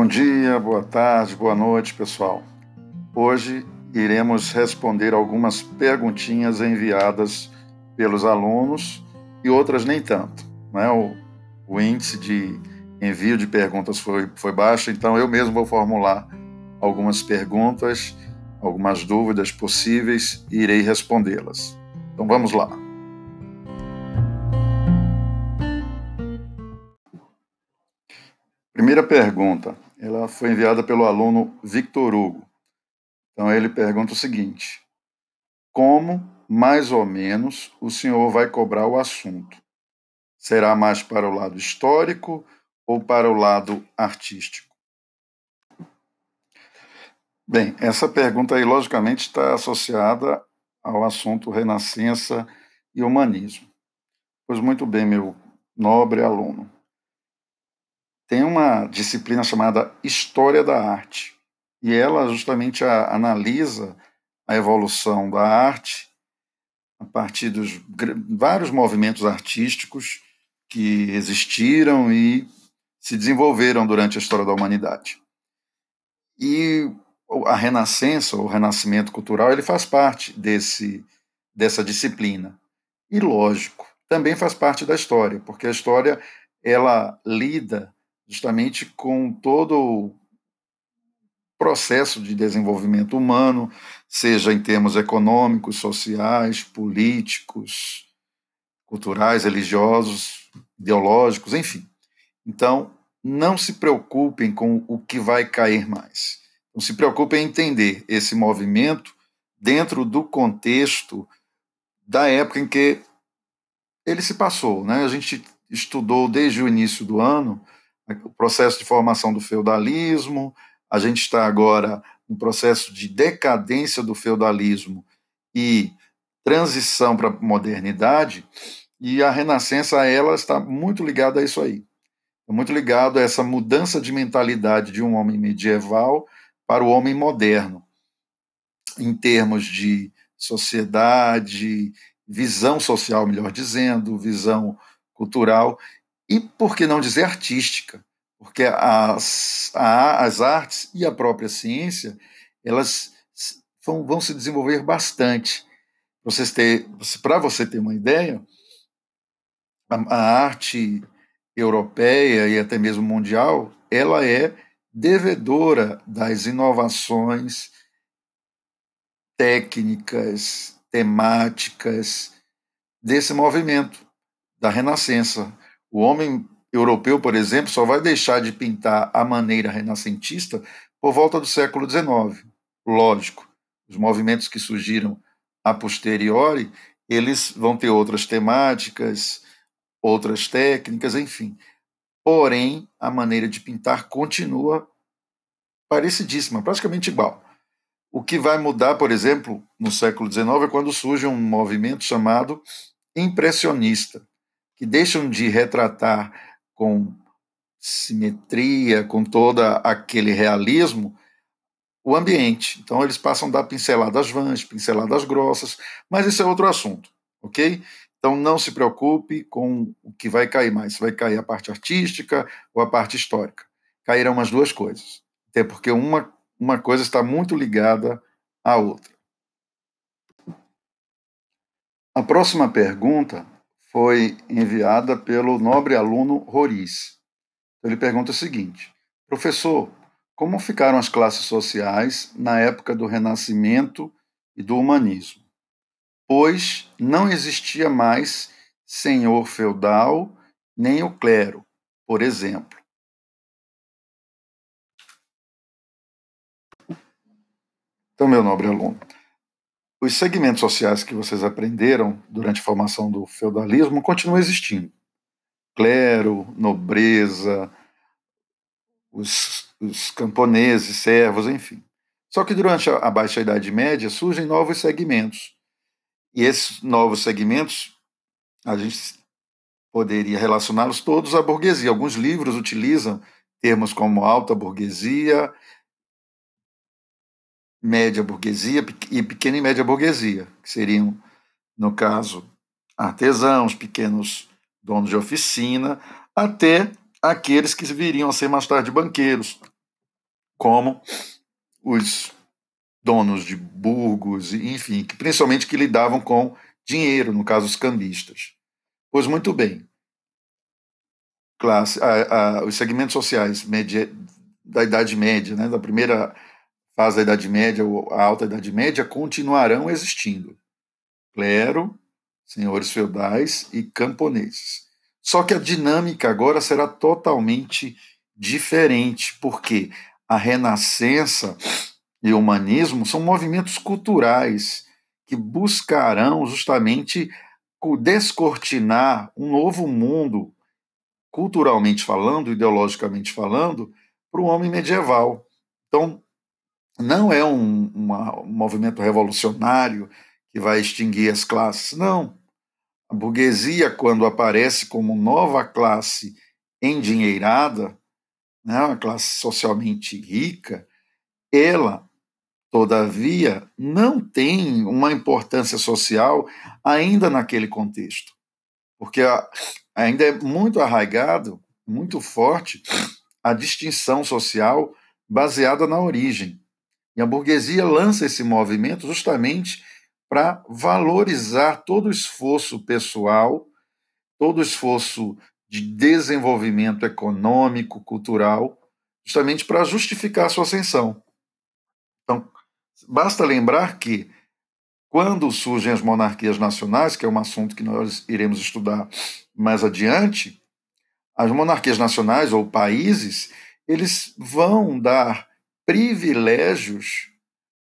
Bom dia, boa tarde, boa noite, pessoal. Hoje iremos responder algumas perguntinhas enviadas pelos alunos e outras nem tanto. Né? O, o índice de envio de perguntas foi, foi baixo, então eu mesmo vou formular algumas perguntas, algumas dúvidas possíveis e irei respondê-las. Então vamos lá. Primeira pergunta, ela foi enviada pelo aluno Victor Hugo. Então ele pergunta o seguinte: Como, mais ou menos, o senhor vai cobrar o assunto? Será mais para o lado histórico ou para o lado artístico? Bem, essa pergunta aí, logicamente, está associada ao assunto renascença e humanismo. Pois muito bem, meu nobre aluno tem uma disciplina chamada História da Arte, e ela justamente a, analisa a evolução da arte a partir dos vários movimentos artísticos que existiram e se desenvolveram durante a história da humanidade. E a Renascença, o Renascimento cultural, ele faz parte desse dessa disciplina. E lógico, também faz parte da história, porque a história ela lida justamente com todo o processo de desenvolvimento humano, seja em termos econômicos, sociais, políticos, culturais, religiosos, ideológicos, enfim. Então, não se preocupem com o que vai cair mais. Não se preocupem em entender esse movimento dentro do contexto da época em que ele se passou. Né? A gente estudou desde o início do ano o processo de formação do feudalismo, a gente está agora no processo de decadência do feudalismo e transição para a modernidade, e a Renascença ela está muito ligada a isso aí. É muito ligado a essa mudança de mentalidade de um homem medieval para o homem moderno, em termos de sociedade, visão social, melhor dizendo, visão cultural e, por que não dizer, artística, porque as, a, as artes e a própria ciência elas vão, vão se desenvolver bastante. Para você ter uma ideia, a, a arte europeia e até mesmo mundial, ela é devedora das inovações técnicas, temáticas desse movimento da Renascença. O homem europeu, por exemplo, só vai deixar de pintar a maneira renascentista por volta do século XIX. Lógico, os movimentos que surgiram a posteriori, eles vão ter outras temáticas, outras técnicas, enfim. Porém, a maneira de pintar continua parecidíssima, praticamente igual. O que vai mudar, por exemplo, no século XIX é quando surge um movimento chamado impressionista, que deixam de retratar com simetria, com todo aquele realismo, o ambiente. Então eles passam a dar pinceladas vãs, pinceladas grossas, mas isso é outro assunto, ok? Então não se preocupe com o que vai cair mais, se vai cair a parte artística ou a parte histórica. Cairão as duas coisas, até porque uma, uma coisa está muito ligada à outra. A próxima pergunta foi enviada pelo nobre aluno Roriz. Então, ele pergunta o seguinte: Professor, como ficaram as classes sociais na época do Renascimento e do humanismo? Pois não existia mais senhor feudal nem o clero, por exemplo. Então, meu nobre aluno, os segmentos sociais que vocês aprenderam durante a formação do feudalismo continuam existindo. Clero, nobreza, os, os camponeses, servos, enfim. Só que durante a Baixa Idade Média surgem novos segmentos. E esses novos segmentos, a gente poderia relacioná-los todos à burguesia. Alguns livros utilizam termos como alta burguesia, média burguesia e pequena e média burguesia, que seriam, no caso, artesãos, pequenos donos de oficina, até aqueles que viriam a ser mais tarde banqueiros, como os donos de burgos, enfim, que, principalmente que lidavam com dinheiro, no caso os cambistas. Pois muito bem, classe, a, a, os segmentos sociais da Idade Média, né, da primeira fase da Idade Média ou a Alta Idade Média, continuarão existindo. Clero, senhores feudais e camponeses. Só que a dinâmica agora será totalmente diferente, porque a Renascença e o humanismo são movimentos culturais que buscarão justamente descortinar um novo mundo, culturalmente falando, ideologicamente falando, para o homem medieval. Então, não é um, um movimento revolucionário que vai extinguir as classes, não. A burguesia, quando aparece como nova classe endinheirada, né, uma classe socialmente rica, ela todavia, não tem uma importância social ainda naquele contexto, porque ainda é muito arraigado, muito forte, a distinção social baseada na origem. E a burguesia lança esse movimento justamente para valorizar todo o esforço pessoal, todo o esforço de desenvolvimento econômico, cultural, justamente para justificar a sua ascensão. Então, Basta lembrar que, quando surgem as monarquias nacionais, que é um assunto que nós iremos estudar mais adiante, as monarquias nacionais ou países, eles vão dar privilégios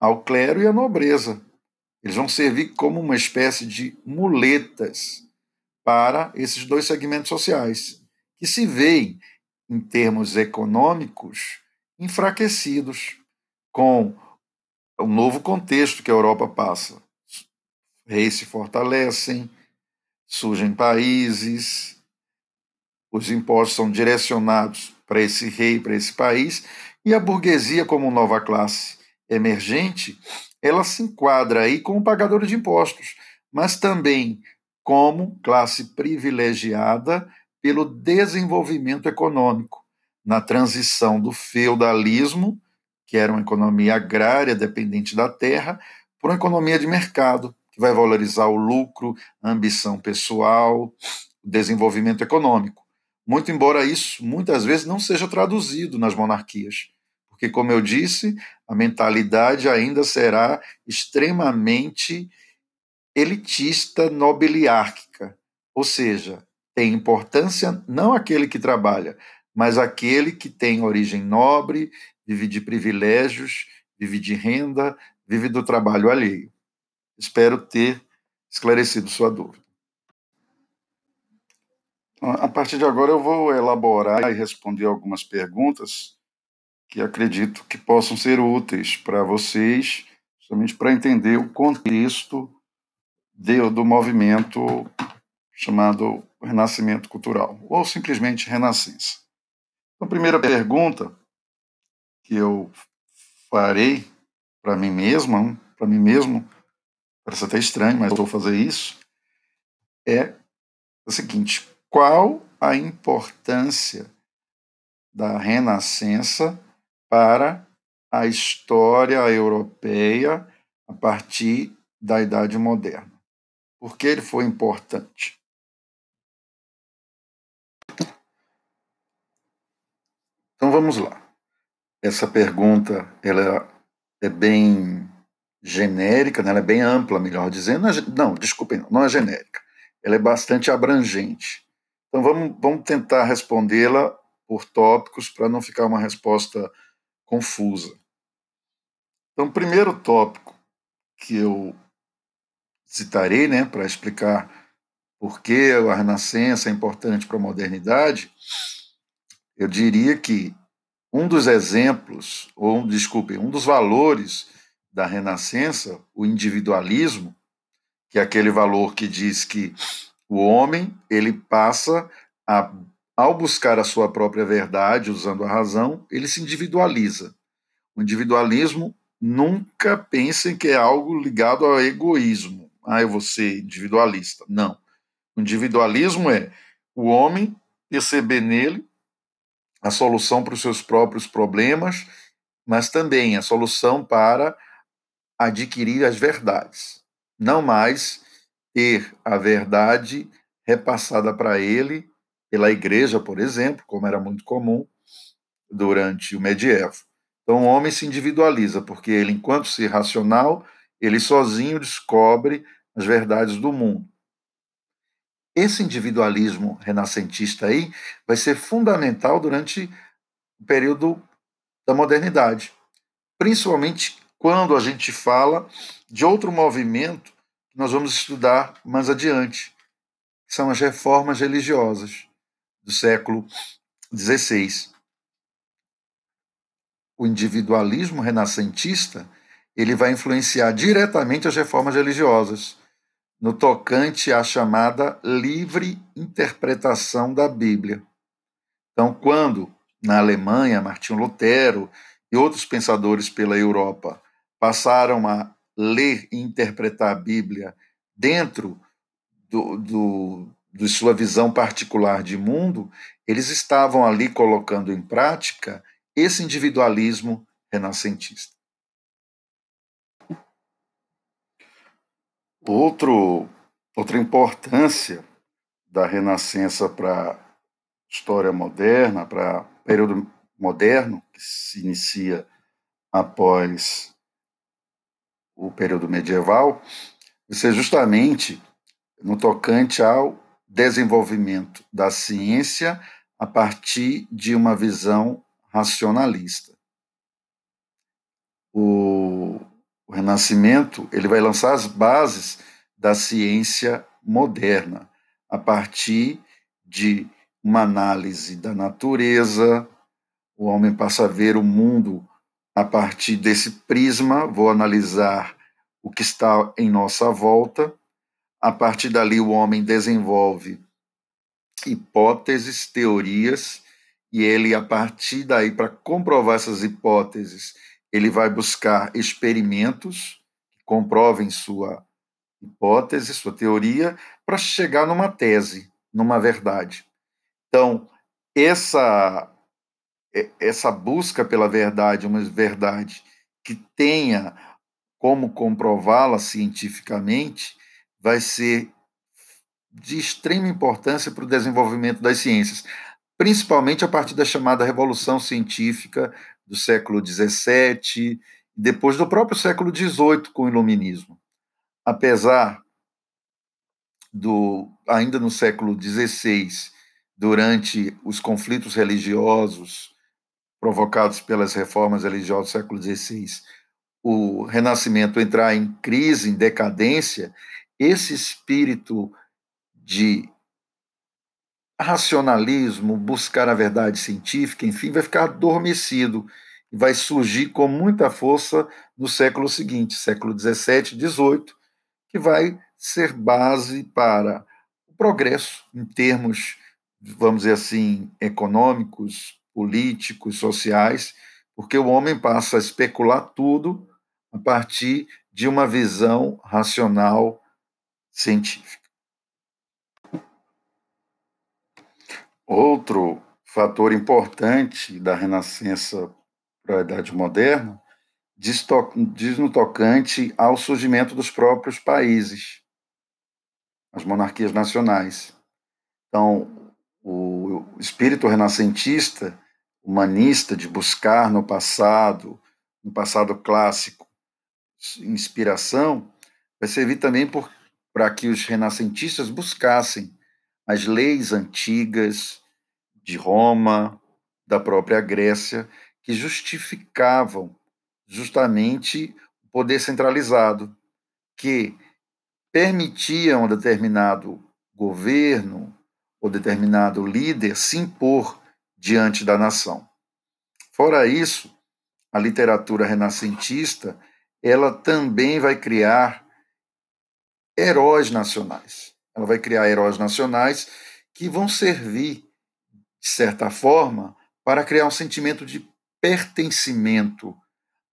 ao clero e à nobreza. Eles vão servir como uma espécie de muletas para esses dois segmentos sociais, que se veem, em termos econômicos, enfraquecidos, com o novo contexto que a Europa passa. Reis se fortalecem, surgem países, os impostos são direcionados para esse rei, para esse país, e a burguesia, como nova classe emergente, ela se enquadra aí como pagadora de impostos, mas também como classe privilegiada pelo desenvolvimento econômico, na transição do feudalismo que era uma economia agrária dependente da terra, para uma economia de mercado, que vai valorizar o lucro, a ambição pessoal, o desenvolvimento econômico. Muito embora isso muitas vezes não seja traduzido nas monarquias, porque, como eu disse, a mentalidade ainda será extremamente elitista, nobiliárquica, ou seja, tem importância não aquele que trabalha, mas aquele que tem origem nobre, vive de privilégios, vive de renda, vive do trabalho alheio. Espero ter esclarecido sua dúvida. A partir de agora eu vou elaborar e responder algumas perguntas que acredito que possam ser úteis para vocês, justamente para entender o contexto de, do movimento chamado Renascimento Cultural, ou simplesmente Renascença. Então, a primeira pergunta que eu farei para mim mesmo, para mim mesmo, parece até estranho, mas vou fazer isso, é o seguinte: qual a importância da Renascença para a história europeia a partir da Idade Moderna? Por que ele foi importante? Então vamos lá. Essa pergunta ela é bem genérica, né? ela é bem ampla, melhor dizendo. Não, é, desculpem, não é genérica. Ela é bastante abrangente. Então vamos, vamos tentar respondê-la por tópicos para não ficar uma resposta confusa. Então, o primeiro tópico que eu citarei né, para explicar por que a Renascença é importante para a modernidade, eu diria que um dos exemplos, ou desculpe, um dos valores da Renascença, o individualismo, que é aquele valor que diz que o homem ele passa a, ao buscar a sua própria verdade, usando a razão, ele se individualiza. O individualismo nunca pensa que é algo ligado ao egoísmo. Ah, eu vou ser individualista. Não. O individualismo é o homem perceber nele a solução para os seus próprios problemas, mas também a solução para adquirir as verdades. Não mais ter a verdade repassada para ele pela igreja, por exemplo, como era muito comum durante o medievo. Então, o homem se individualiza, porque ele, enquanto ser racional, ele sozinho descobre as verdades do mundo. Esse individualismo renascentista aí vai ser fundamental durante o período da modernidade, principalmente quando a gente fala de outro movimento que nós vamos estudar mais adiante, que são as reformas religiosas do século XVI. O individualismo renascentista ele vai influenciar diretamente as reformas religiosas no tocante à chamada livre interpretação da Bíblia. Então, quando na Alemanha Martinho Lutero e outros pensadores pela Europa passaram a ler e interpretar a Bíblia dentro do, do, de sua visão particular de mundo, eles estavam ali colocando em prática esse individualismo renascentista. Outro, outra importância da Renascença para a história moderna, para o período moderno, que se inicia após o período medieval, isso é justamente no tocante ao desenvolvimento da ciência a partir de uma visão racionalista. O, o Renascimento ele vai lançar as bases da ciência moderna a partir de uma análise da natureza. O homem passa a ver o mundo a partir desse prisma. Vou analisar o que está em nossa volta a partir dali, o homem desenvolve hipóteses, teorias, e ele, a partir daí, para comprovar essas hipóteses, ele vai buscar experimentos que comprovem sua hipótese, sua teoria, para chegar numa tese, numa verdade. Então, essa essa busca pela verdade, uma verdade que tenha como comprová-la cientificamente, vai ser de extrema importância para o desenvolvimento das ciências, principalmente a partir da chamada Revolução Científica do século XVII, depois do próprio século XVIII com o Iluminismo. Apesar do ainda no século XVI, durante os conflitos religiosos provocados pelas reformas religiosas do século XVI, o Renascimento entrar em crise, em decadência, esse espírito de racionalismo, buscar a verdade científica, enfim, vai ficar adormecido e vai surgir com muita força no século seguinte, século 17, 18, que vai ser base para o progresso em termos, vamos dizer assim, econômicos, políticos, sociais, porque o homem passa a especular tudo a partir de uma visão racional científica. Outro fator importante da renascença para a Idade Moderna diz, diz no tocante ao surgimento dos próprios países, as monarquias nacionais. Então, o espírito renascentista, humanista, de buscar no passado, no passado clássico, inspiração, vai servir também por para que os renascentistas buscassem as leis antigas de Roma, da própria Grécia, que justificavam justamente o poder centralizado, que permitiam a determinado governo ou determinado líder se impor diante da nação. Fora isso, a literatura renascentista ela também vai criar heróis nacionais. Ela vai criar heróis nacionais que vão servir, de certa forma, para criar um sentimento de pertencimento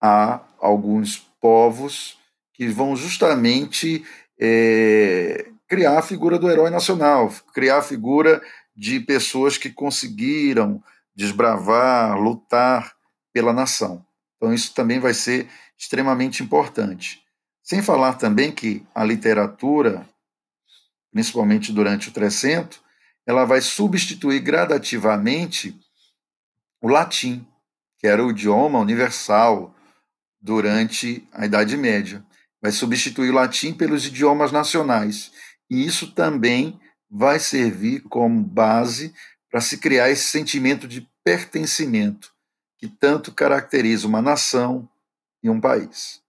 a alguns povos que vão justamente é, criar a figura do herói nacional, criar a figura de pessoas que conseguiram desbravar, lutar pela nação. Então, isso também vai ser extremamente importante. Sem falar também que a literatura, principalmente durante o Trecento, ela vai substituir gradativamente o latim, que era o idioma universal durante a Idade Média. Vai substituir o latim pelos idiomas nacionais. E isso também vai servir como base para se criar esse sentimento de pertencimento que tanto caracteriza uma nação e um país.